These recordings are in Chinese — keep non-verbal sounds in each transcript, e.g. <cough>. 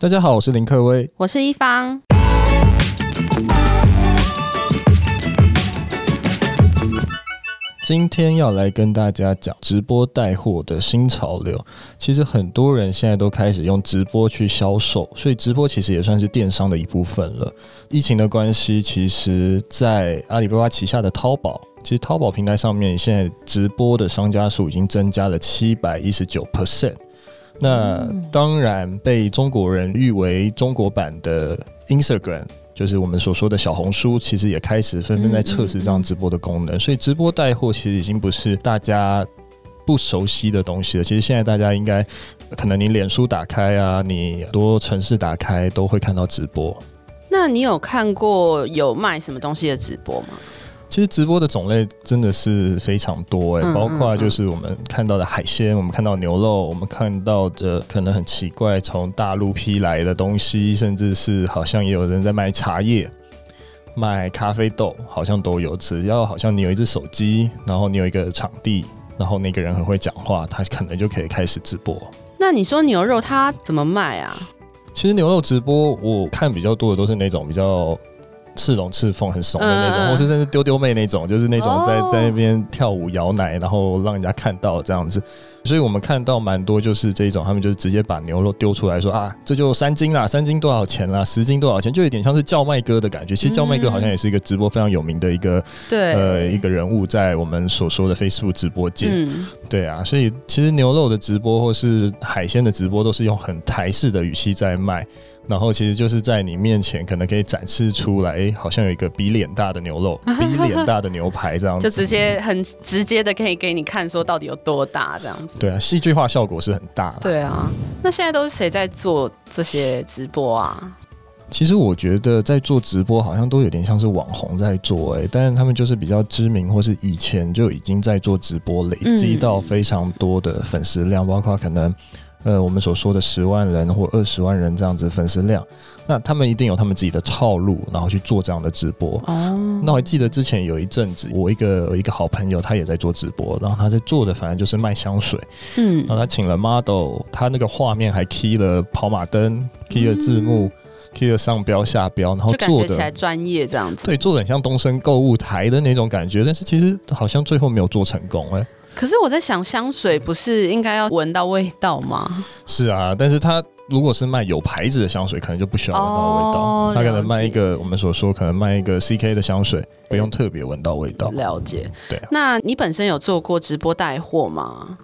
大家好，我是林克威，我是一方。今天要来跟大家讲直播带货的新潮流。其实很多人现在都开始用直播去销售，所以直播其实也算是电商的一部分了。疫情的关系，其实在阿里巴巴旗下的淘宝，其实淘宝平台上面现在直播的商家数已经增加了七百一十九 percent。那当然被中国人誉为中国版的 Instagram。就是我们所说的小红书，其实也开始纷纷在测试这样直播的功能，所以直播带货其实已经不是大家不熟悉的东西了。其实现在大家应该可能你脸书打开啊，你多城市打开都会看到直播。那你有看过有卖什么东西的直播吗？其实直播的种类真的是非常多哎，包括就是我们看到的海鲜，我们看到牛肉，我们看到的可能很奇怪从大陆批来的东西，甚至是好像也有人在卖茶叶、卖咖啡豆，好像都有。只要好像你有一只手机，然后你有一个场地，然后那个人很会讲话，他可能就可以开始直播。那你说牛肉它怎么卖啊？其实牛肉直播我看比较多的都是那种比较。赤龙赤凤很怂的那种，或是甚至丢丢妹那种，就是那种在在那边跳舞摇奶，然后让人家看到这样子。所以我们看到蛮多就是这种，他们就是直接把牛肉丢出来说啊，这就三斤啦，三斤多少钱啦，十斤多少钱，就有点像是叫卖哥的感觉。其实叫卖哥好像也是一个直播非常有名的一个对呃一个人物，在我们所说的 Facebook 直播间。嗯、对啊，所以其实牛肉的直播或是海鲜的直播都是用很台式的语气在卖。然后其实就是在你面前，可能可以展示出来，哎，好像有一个比脸大的牛肉，<laughs> 比脸大的牛排这样子，就直接很直接的可以给你看，说到底有多大这样子。对啊，戏剧化效果是很大的。对啊，那现在都是谁在做这些直播啊？其实我觉得在做直播好像都有点像是网红在做，哎，但是他们就是比较知名，或是以前就已经在做直播，累积到非常多的粉丝量，包括可能。呃，我们所说的十万人或二十万人这样子粉丝量，那他们一定有他们自己的套路，然后去做这样的直播。哦，那我还记得之前有一阵子，我一个一个好朋友，他也在做直播，然后他在做的反正就是卖香水。嗯，然后他请了 model，他那个画面还 key 了跑马灯，key 了字幕，key 了上标下标，然后做的起来专业这样子。对，做的很像东升购物台的那种感觉，但是其实好像最后没有做成功，欸，哎。可是我在想，香水不是应该要闻到味道吗？是啊，但是他如果是卖有牌子的香水，可能就不需要闻到味道。哦、他可能卖一个我们所说可能卖一个 CK 的香水，不用特别闻到味道。了解。对、啊，那你本身有做过直播带货吗？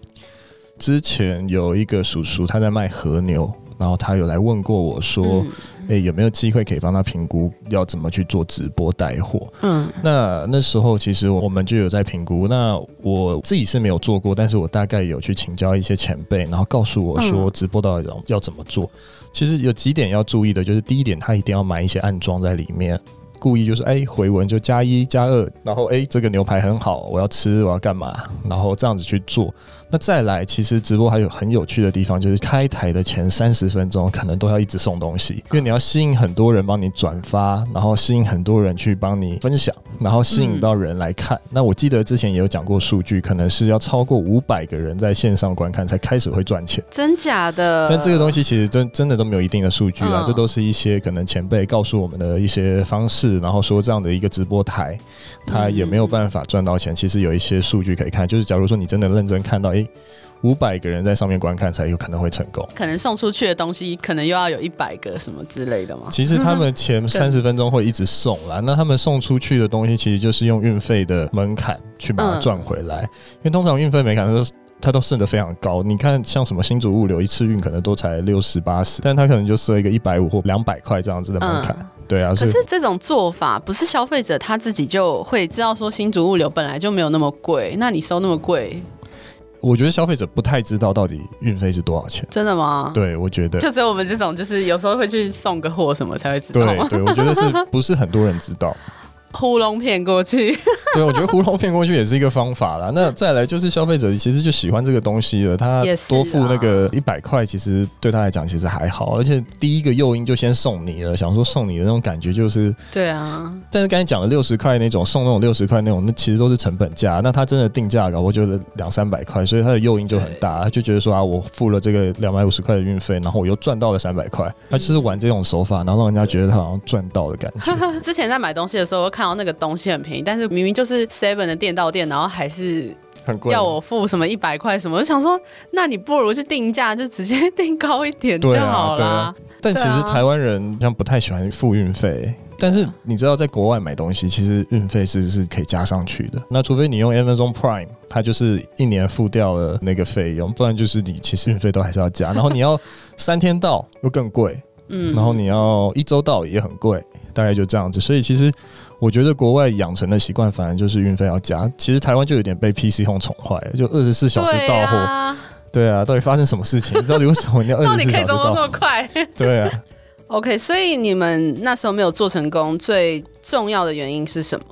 之前有一个叔叔他在卖和牛。然后他有来问过我说：“诶、有没有机会可以帮他评估要怎么去做直播带货？”嗯，那那时候其实我们就有在评估。那我自己是没有做过，但是我大概有去请教一些前辈，然后告诉我说直播到底要怎么做。其实有几点要注意的，就是第一点，他一定要买一些暗装在里面。故意就是哎、欸、回文就加一加二，然后哎、欸、这个牛排很好，我要吃，我要干嘛，然后这样子去做。那再来，其实直播还有很有趣的地方，就是开台的前三十分钟可能都要一直送东西，因为你要吸引很多人帮你转发，然后吸引很多人去帮你分享，然后吸引到人来看。嗯、那我记得之前也有讲过数据，可能是要超过五百个人在线上观看才开始会赚钱，真假的？但这个东西其实真真的都没有一定的数据啊，嗯、这都是一些可能前辈告诉我们的一些方式。然后说这样的一个直播台，他也没有办法赚到钱。嗯、其实有一些数据可以看，就是假如说你真的认真看到，诶，五百个人在上面观看才有可能会成功。可能送出去的东西，可能又要有一百个什么之类的吗？其实他们前 <laughs> 三十分钟会一直送啦，那他们送出去的东西，其实就是用运费的门槛去把它赚回来。嗯、因为通常运费门槛都它都设得非常高。你看，像什么新竹物流一次运可能都才六十八十，但他可能就设一个一百五或两百块这样子的门槛。嗯对啊，可是这种做法不是消费者他自己就会知道说新竹物流本来就没有那么贵，那你收那么贵？我觉得消费者不太知道到底运费是多少钱。真的吗？对，我觉得就只有我们这种，就是有时候会去送个货什么才会知道。对对，我觉得是不是很多人知道？糊弄骗过去。<laughs> 对，我觉得糊弄骗过去也是一个方法啦。<laughs> 那再来就是消费者其实就喜欢这个东西了，他多付那个一百块，其实对他来讲其实还好。而且第一个诱因就先送你了，想说送你的那种感觉就是对啊。但是刚才讲的六十块那种送那种六十块那种，那其实都是成本价。那他真的定价高，我觉得两三百块，所以他的诱因就很大，他就觉得说啊，我付了这个两百五十块的运费，然后我又赚到了三百块，他就是玩这种手法，然后让人家觉得他好像赚到的感觉。<laughs> 之前在买东西的时候，我看到那个东西很便宜，但是明明就是 Seven 的店到店，然后还是很贵，要我付什么一百块什么，我就想说，那你不如去定价，就直接定高一点就好了。啊啊。但其实台湾人像不太喜欢付运费。但是你知道，在国外买东西，其实运费是是可以加上去的。那除非你用 Amazon Prime，它就是一年付掉了那个费用，不然就是你其实运费都还是要加。然后你要 <laughs> 三天到又更贵，嗯，然后你要一周到也很贵，大概就这样子。所以其实我觉得国外养成的习惯，反而就是运费要加。其实台湾就有点被 PC Home 宠坏了，就二十四小时到货。对啊，对啊，到底发生什么事情？你 <laughs> 到底为什么你要二十四小时到？到底可以怎么那么快？对啊。<laughs> OK，所以你们那时候没有做成功，最重要的原因是什么？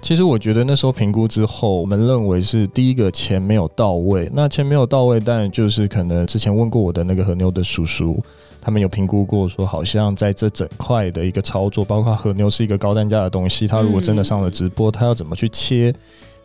其实我觉得那时候评估之后，我们认为是第一个钱没有到位。那钱没有到位，当然就是可能之前问过我的那个和牛的叔叔，他们有评估过，说好像在这整块的一个操作，包括和牛是一个高单价的东西，他如果真的上了直播，他要怎么去切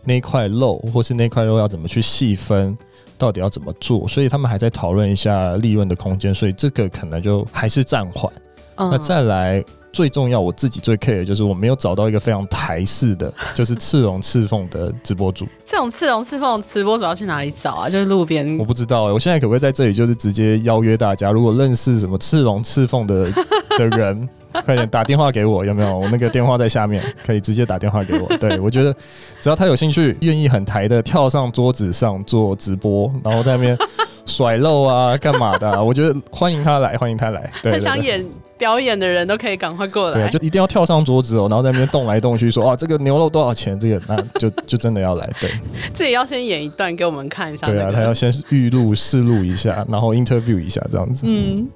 那块肉，或是那块肉要怎么去细分，到底要怎么做？所以他们还在讨论一下利润的空间，所以这个可能就还是暂缓。那再来最重要，我自己最 care 的就是我没有找到一个非常台式的，<laughs> 就是赤龙赤凤的直播主。这种赤龙赤凤直播主要去哪里找啊？<laughs> 就是路边？我不知道我现在可不可以在这里就是直接邀约大家，如果认识什么赤龙赤凤的 <laughs> 的人，快点打电话给我，有没有？我那个电话在下面，可以直接打电话给我。对，我觉得只要他有兴趣，愿意很台的跳上桌子上做直播，然后在那边甩肉啊，干嘛的、啊？我觉得欢迎他来，欢迎他来。很想演。表演的人都可以赶快过来，对，就一定要跳上桌子哦，然后在那边动来动去，说啊，这个牛肉多少钱？这个那就 <laughs> 就真的要来，对，自己要先演一段给我们看一下，对啊，他要先预录试录一下，然后 interview 一下这样子，嗯，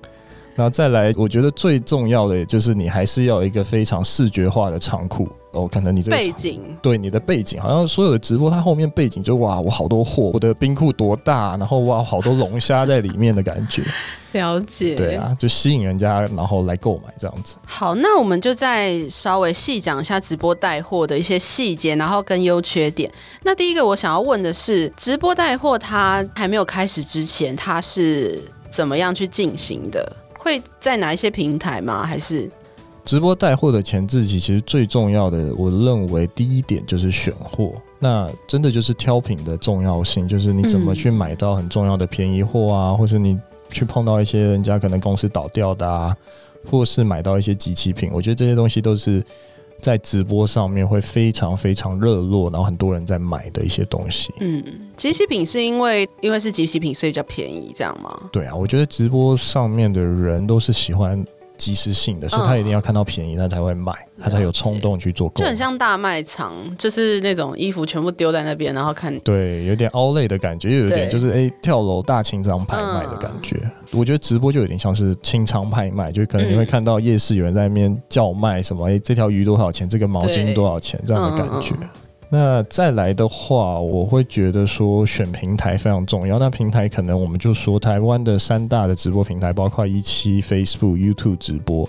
然后再来，我觉得最重要的就是你还是要有一个非常视觉化的场库。哦，可能你这个背景，对你的背景，好像所有的直播，它后面背景就哇，我好多货，我的冰库多大，然后哇，好多龙虾在里面的感觉。<laughs> 了解，对啊，就吸引人家，然后来购买这样子。好，那我们就再稍微细讲一下直播带货的一些细节，然后跟优缺点。那第一个我想要问的是，直播带货它还没有开始之前，它是怎么样去进行的？会在哪一些平台吗？还是？直播带货的前置期，其实最重要的，我认为第一点就是选货。那真的就是挑品的重要性，就是你怎么去买到很重要的便宜货啊，或是你去碰到一些人家可能公司倒掉的啊，或是买到一些集齐品。我觉得这些东西都是在直播上面会非常非常热络，然后很多人在买的一些东西。嗯，集齐品是因为因为是集齐品，所以叫便宜，这样吗？对啊，我觉得直播上面的人都是喜欢。即时性的，所以他一定要看到便宜，他才会买，他才有冲动去做购。就很像大卖场，就是那种衣服全部丢在那边，然后看。对，有点 outlet 的感觉，又有点就是哎、欸、跳楼大清仓拍卖的感觉。嗯、我觉得直播就有点像是清仓拍卖，就可能你会看到夜市有人在那边叫卖什么，哎、欸，这条鱼多少钱？这个毛巾多少钱？这样的感觉。嗯那再来的话，我会觉得说选平台非常重要。那平台可能我们就说台湾的三大的直播平台，包括一期、Facebook、YouTube 直播，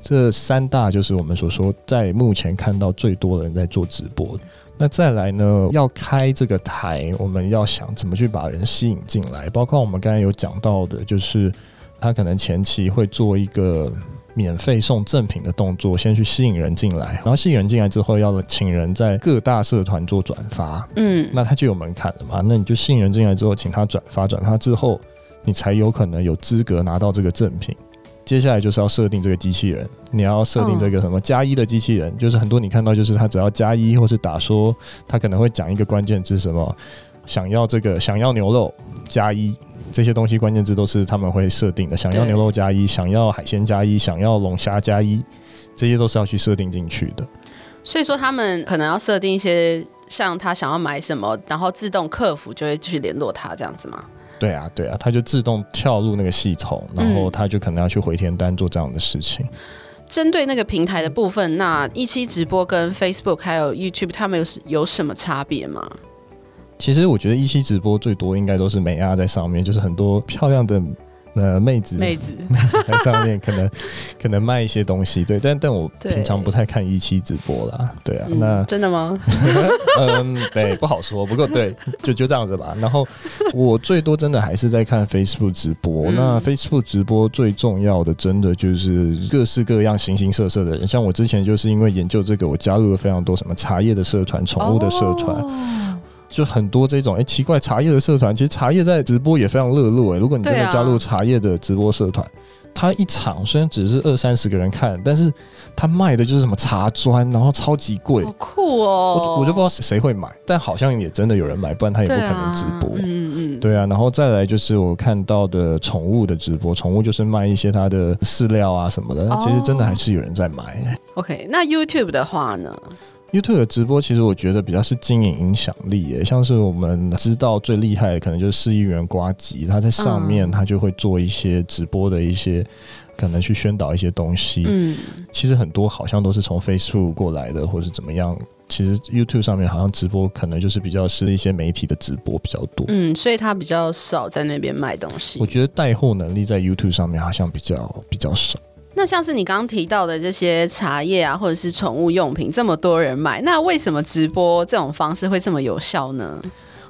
这三大就是我们所说在目前看到最多的人在做直播。那再来呢，要开这个台，我们要想怎么去把人吸引进来，包括我们刚才有讲到的，就是他可能前期会做一个。免费送赠品的动作，先去吸引人进来，然后吸引人进来之后，要请人在各大社团做转发，嗯，那他就有门槛了嘛。那你就吸引人进来之后，请他转发，转发之后，你才有可能有资格拿到这个赠品。接下来就是要设定这个机器人，你要设定这个什么加一的机器人，哦，就是很多你看到就是他只要加一，或是打说他可能会讲一个关键字什么，想要这个想要牛肉加一。这些东西关键字都是他们会设定的，想要牛肉加一，想要海鲜加一，想要龙虾加一，这些都是要去设定进去的。所以说，他们可能要设定一些，像他想要买什么，然后自动客服就会继续联络他这样子吗？对啊，对啊，他就自动跳入那个系统，然后他就可能要去回填单做这样的事情。针对那个平台的部分，那一期直播跟 Facebook 还有 YouTube，他们有有什么差别吗？其实我觉得一期直播最多应该都是美亚在上面，就是很多漂亮的。呃，妹子，妹子，妹子在上面可能 <laughs> 可能卖一些东西，对，但但我平常不太看一期直播啦，对啊，嗯、那真的吗？<laughs> 嗯，对，不好说，不过对，就就这样子吧。然后我最多真的还是在看 Facebook 直播，嗯、那 Facebook 直播最重要的，真的就是各式各样、形形色色的人，像我之前就是因为研究这个，我加入了非常多什么茶叶的社团、宠物的社团。哦就很多这种哎、欸、奇怪茶叶的社团，其实茶叶在直播也非常热络哎。如果你真的加入茶叶的直播社团，它、啊、一场虽然只是二三十个人看，但是它卖的就是什么茶砖，然后超级贵，好酷哦！我我就不知道谁会买，但好像也真的有人买，不然他也不可能直播。嗯嗯，对啊。然后再来就是我看到的宠物的直播，宠物就是卖一些它的饲料啊什么的，其实真的还是有人在买。OK，那 YouTube 的话呢？YouTube 的直播其实我觉得比较是经营影响力耶，像是我们知道最厉害的可能就是市议员瓜吉，他在上面他就会做一些直播的一些可能去宣导一些东西。嗯，其实很多好像都是从 Facebook 过来的，或是怎么样。其实 YouTube 上面好像直播可能就是比较是一些媒体的直播比较多。嗯，所以他比较少在那边卖东西。我觉得带货能力在 YouTube 上面好像比较比较少。那像是你刚刚提到的这些茶叶啊，或者是宠物用品，这么多人买，那为什么直播这种方式会这么有效呢？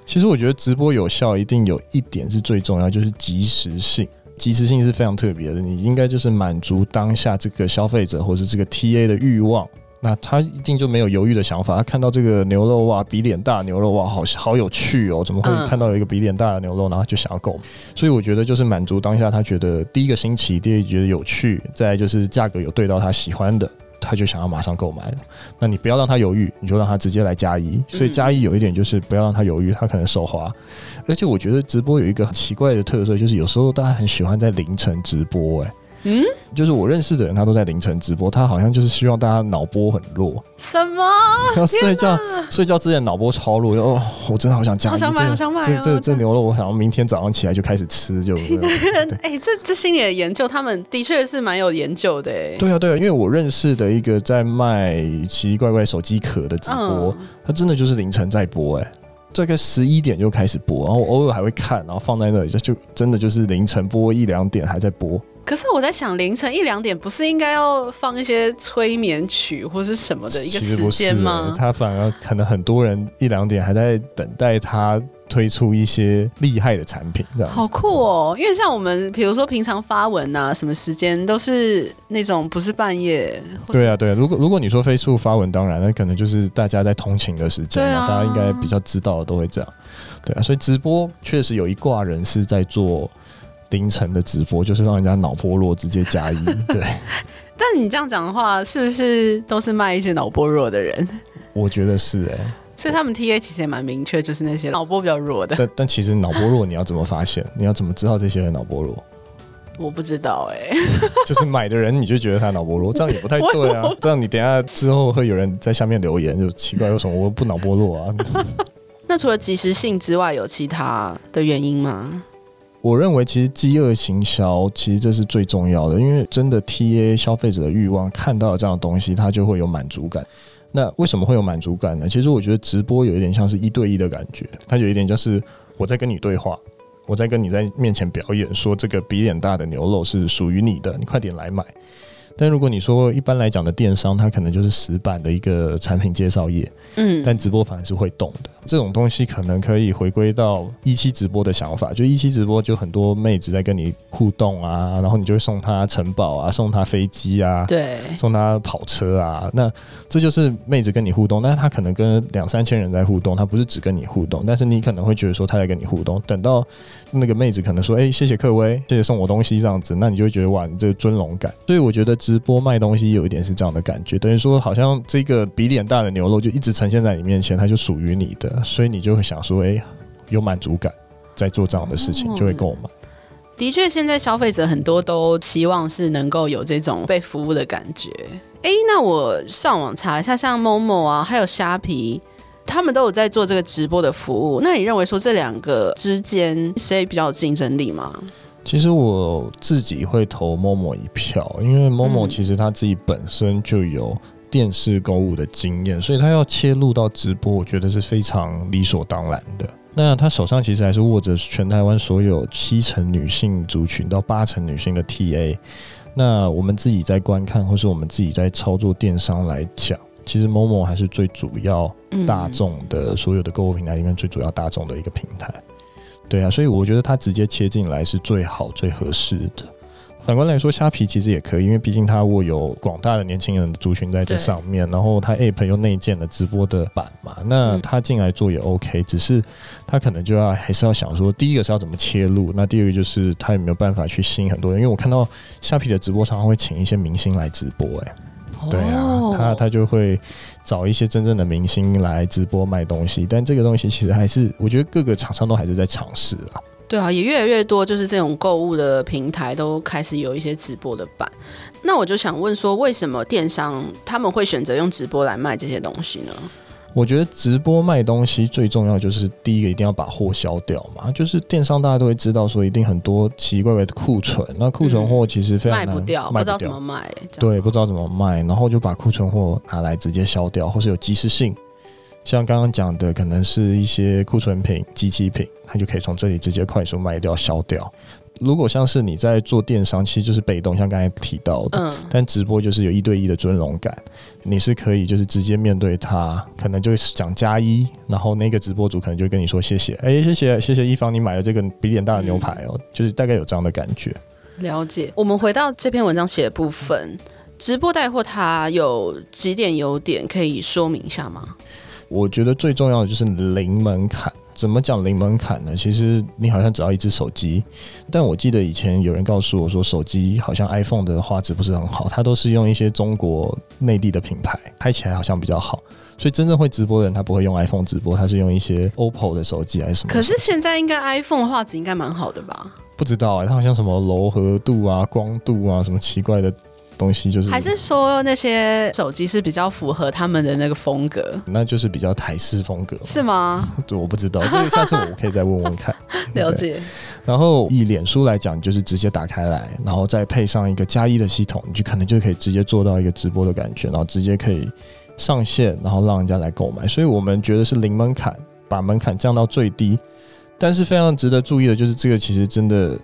其实我觉得直播有效，一定有一点是最重要，就是及时性。及时性是非常特别的，你应该就是满足当下这个消费者或是这个 TA 的欲望。那他一定就没有犹豫的想法，他看到这个牛肉哇，比脸大牛肉哇，好好有趣哦，怎么会看到有一个比脸大的牛肉，然后就想要购买？所以我觉得就是满足当下他觉得第一个新奇，第二觉得有趣，再来就是价格有对到他喜欢的，他就想要马上购买了。那你不要让他犹豫，你就让他直接来加一。所以加一有一点就是不要让他犹豫，他可能手滑。而且我觉得直播有一个很奇怪的特色，就是有时候大家很喜欢在凌晨直播，诶。嗯，就是我认识的人，他都在凌晨直播，他好像就是希望大家脑波很弱。什么？<laughs> 要睡觉，睡觉之前脑波超弱。哦，我真的好想加好，想买，好想买。这这这牛肉，我想要明天早上起来就开始吃，就。<laughs> 哎、欸，这这心理的研究，他们的确是蛮有研究的。哎，对啊，对啊，因为我认识的一个在卖奇奇怪怪手机壳的直播，嗯、他真的就是凌晨在播，哎，大概十一点就开始播，然后我偶尔还会看，然后放在那里，就就真的就是凌晨播一两点还在播。可是我在想，凌晨一两点不是应该要放一些催眠曲或是什么的一个时间吗？他反而可能很多人一两点还在等待他推出一些厉害的产品，这样好酷哦！因为像我们比如说平常发文啊，什么时间都是那种不是半夜。对啊，对啊。如果如果你说 Facebook 发文，当然那可能就是大家在通勤的时间嘛，啊、大家应该比较知道的都会这样。对啊，所以直播确实有一挂人是在做。凌晨的直播就是让人家脑波弱，直接加一。<laughs> 对，但你这样讲的话，是不是都是卖一些脑波弱的人？我觉得是哎、欸，所以他们 TA 其实也蛮明确，就是那些脑波比较弱的。但但其实脑波弱，你要怎么发现？你要怎么知道这些人脑波弱？我不知道哎、欸，<laughs> 就是买的人你就觉得他脑波弱，这样也不太对啊。这样你等下之后会有人在下面留言，就奇怪为什么我不脑波弱啊？那 <laughs> 除了即时性之外，有其他的原因吗？我认为其实饥饿行销其实这是最重要的，因为真的 TA 消费者的欲望看到这样的东西，他就会有满足感。那为什么会有满足感呢？其实我觉得直播有一点像是一对一的感觉，它有一点就是我在跟你对话，我在跟你在面前表演，说这个比脸大的牛肉是属于你的，你快点来买。但如果你说一般来讲的电商，它可能就是死板的一个产品介绍页，嗯，但直播反而是会动的。这种东西可能可以回归到一期直播的想法，就一期直播就很多妹子在跟你互动啊，然后你就会送她城堡啊，送她飞机啊，对，送她跑车啊，那这就是妹子跟你互动。但是她可能跟两三千人在互动，她不是只跟你互动，但是你可能会觉得说她在跟你互动。等到那个妹子可能说，哎、欸，谢谢克威，谢谢送我东西这样子，那你就会觉得哇，你这个尊荣感。所以我觉得直播卖东西有一点是这样的感觉，等于说好像这个比脸大的牛肉就一直呈现在你面前，它就属于你的。所以你就会想说，哎、欸，有满足感，在做这样的事情，就会购买。的确，现在消费者很多都期望是能够有这种被服务的感觉。哎、欸，那我上网查一下，像 Momo 啊，还有虾皮，他们都有在做这个直播的服务。那你认为说这两个之间谁比较有竞争力吗？其实我自己会投 Momo 一票，因为 Momo 其实他自己本身就有电视购物的经验，所以他要切入到直播，我觉得是非常理所当然的。那他手上其实还是握着全台湾所有七成女性族群到八成女性的 TA。那我们自己在观看，或是我们自己在操作电商来讲，其实 Momo 还是最主要大众的所有的购物平台里面最主要大众的一个平台。对啊，所以我觉得它直接切进来是最好、最合适的。反观来说，虾皮其实也可以，因为毕竟它握有广大的年轻人的族群在这上面，然后它 App 又内建了直播的版嘛，那它进来做也 OK，只是它可能就要还是要想说，第一个是要怎么切入，那第二个就是它有没有办法去吸引很多人，因为我看到虾皮的直播常常会请一些明星来直播、欸，哎，对啊，他他就会。找一些真正的明星来直播卖东西，但这个东西其实还是我觉得各个厂商都还是在尝试啊。对啊，也越来越多，就是这种购物的平台都开始有一些直播的版。那我就想问说，为什么电商他们会选择用直播来卖这些东西呢？我觉得直播卖东西最重要就是第一个一定要把货销掉嘛，就是电商大家都会知道说一定很多奇奇怪怪的库存，那库存货其实非常卖不掉，不知道怎么卖，对，不知道怎么卖，然后就把库存货拿来直接销掉，或是有及时性，像刚刚讲的可能是一些库存品、机器品，它就可以从这里直接快速卖掉、销掉。如果像是你在做电商，其实就是被动，像刚才提到的。嗯。但直播就是有一对一的尊荣感，你是可以就是直接面对他，可能就会讲加一，然后那个直播主可能就跟你说谢谢，哎、欸，谢谢谢谢一方，你买了这个比脸大的牛排哦、喔，嗯、就是大概有这样的感觉。了解。我们回到这篇文章写的部分，直播带货它有几点优点，可以说明一下吗？我觉得最重要的就是零门槛。怎么讲零门槛呢？其实你好像只要一只手机，但我记得以前有人告诉我说，手机好像 iPhone 的画质不是很好，它都是用一些中国内地的品牌，拍起来好像比较好。所以真正会直播的人，他不会用 iPhone 直播，他是用一些 OPPO 的手机还是什么？可是现在应该 iPhone 画质应该蛮好的吧？不知道哎、欸，它好像什么柔和度啊、光度啊，什么奇怪的。东西就是，还是说那些手机是比较符合他们的那个风格？那就是比较台式风格，是吗？<laughs> 对，我不知道，这个下次我可以再问问看。<laughs> 了解。然后以脸书来讲，就是直接打开来，然后再配上一个加一的系统，你就可能就可以直接做到一个直播的感觉，然后直接可以上线，然后让人家来购买。所以我们觉得是零门槛，把门槛降到最低。但是非常值得注意的就是，这个其实真的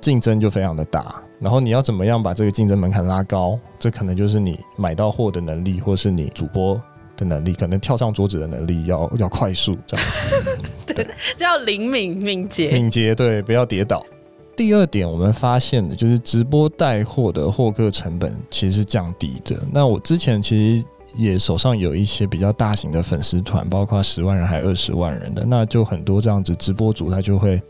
竞争就非常的大。然后你要怎么样把这个竞争门槛拉高？这可能就是你买到货的能力，或是你主播的能力，可能跳上桌子的能力要要快速这样子。<laughs> 对，叫灵敏敏捷。敏捷，对，不要跌倒。第二点，我们发现的就是直播带货的获客成本其实是降低的。那我之前其实也手上有一些比较大型的粉丝团，包括十万人还二十万人的，那就很多这样子直播主他就会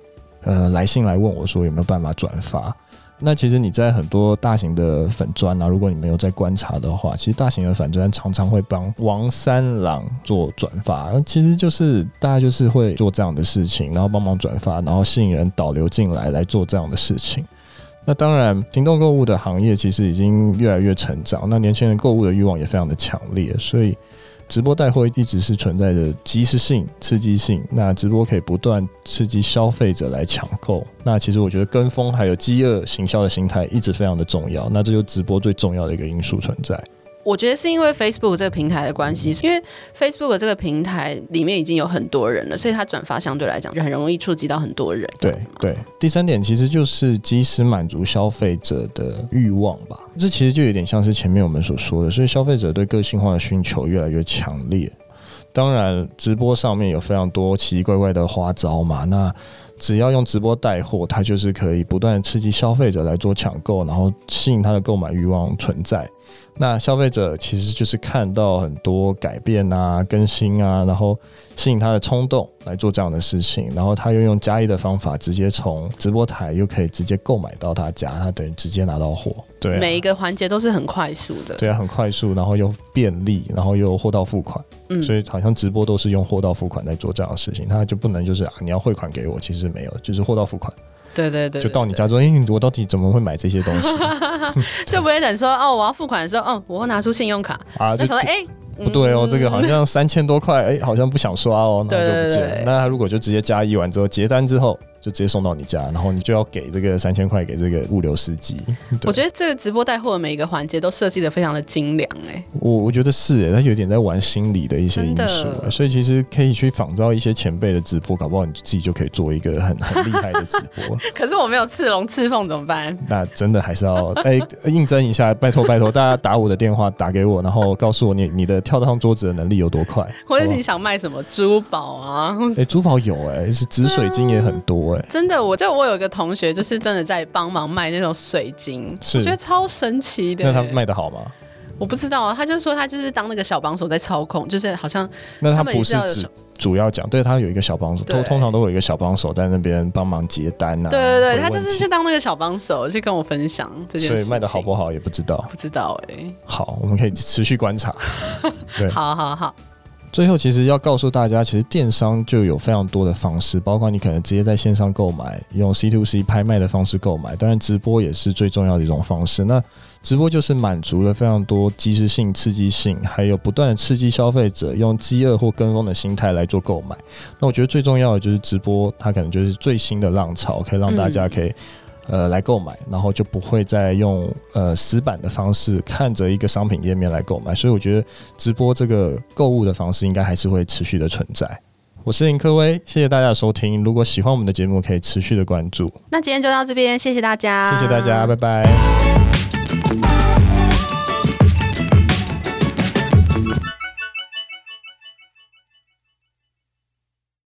呃来信来问我说有没有办法转发。那其实你在很多大型的粉专啊，如果你没有在观察的话，其实大型的粉专常常会帮王三郎做转发，其实就是大家就是会做这样的事情，然后帮忙转发，然后吸引人导流进来来做这样的事情。那当然，行动购物的行业其实已经越来越成长，那年轻人购物的欲望也非常的强烈，所以。直播带货一直是存在着即时性、刺激性。那直播可以不断刺激消费者来抢购。那其实我觉得跟风还有饥饿行销的心态一直非常的重要。那这就直播最重要的一个因素存在。我觉得是因为 Facebook 这个平台的关系，因为 Facebook 这个平台里面已经有很多人了，所以它转发相对来讲就很容易触及到很多人。对对。第三点其实就是及时满足消费者的欲望吧。这其实就有点像是前面我们所说的，所以消费者对个性化的需求越来越强烈。当然，直播上面有非常多奇奇怪怪的花招嘛。那只要用直播带货，它就是可以不断刺激消费者来做抢购，然后吸引他的购买欲望存在。那消费者其实就是看到很多改变啊、更新啊，然后吸引他的冲动来做这样的事情，然后他又用加一的方法，直接从直播台又可以直接购买到他家，他等于直接拿到货。对啊，每一个环节都是很快速的。对啊，很快速，然后又便利，然后又货到付款。嗯，所以好像直播都是用货到付款在做这样的事情，他就不能就是啊，你要汇款给我，其实没有，就是货到付款。对对对，就到你家之后，哎，我到底怎么会买这些东西？<laughs> 就不会等说哦，我要付款的时候，哦，我会拿出信用卡啊，就说哎，不对哦，这个好像三千多块，哎，好像不想刷哦，那就不见了。那他如果就直接加一完之后结单之后，就直接送到你家，然后你就要给这个三千块给这个物流司机。<laughs> 我觉得这个直播带货的每一个环节都设计的非常的精良哎、欸。我我觉得是哎，他有点在玩心理的一些因素，所以其实可以去仿照一些前辈的直播，搞不好你自己就可以做一个很 <laughs> 很厉害的直播。<laughs> 可是我没有刺龙刺凤怎么办？那真的还是要哎应征一下，拜托拜托大家打我的电话打给我，然后告诉我你你的跳得上桌子的能力有多快，或者是你想卖什么珠宝啊？哎，珠宝有哎、欸，是紫水晶也很多哎、欸，真的，我就我有一个同学就是真的在帮忙卖那种水晶，我觉得超神奇的、欸。那他卖的好吗？我不知道啊，他就说他就是当那个小帮手在操控，就是好像那他不是只主要讲，对他有一个小帮手，都通常都有一个小帮手在那边帮忙接单啊。对对对，他就是去当那个小帮手，去跟我分享这件事。所以卖的好不好也不知道，不知道哎、欸。好，我们可以持续观察。<laughs> 对，好好好。最后，其实要告诉大家，其实电商就有非常多的方式，包括你可能直接在线上购买，用 C to C 拍卖的方式购买，当然直播也是最重要的一种方式。那直播就是满足了非常多即时性、刺激性，还有不断的刺激消费者用饥饿或跟风的心态来做购买。那我觉得最重要的就是直播，它可能就是最新的浪潮，可以让大家可以、嗯。呃，来购买，然后就不会再用呃死板的方式看着一个商品页面来购买，所以我觉得直播这个购物的方式应该还是会持续的存在。我是林科威，谢谢大家的收听。如果喜欢我们的节目，可以持续的关注。那今天就到这边，谢谢大家，谢谢大家，拜拜。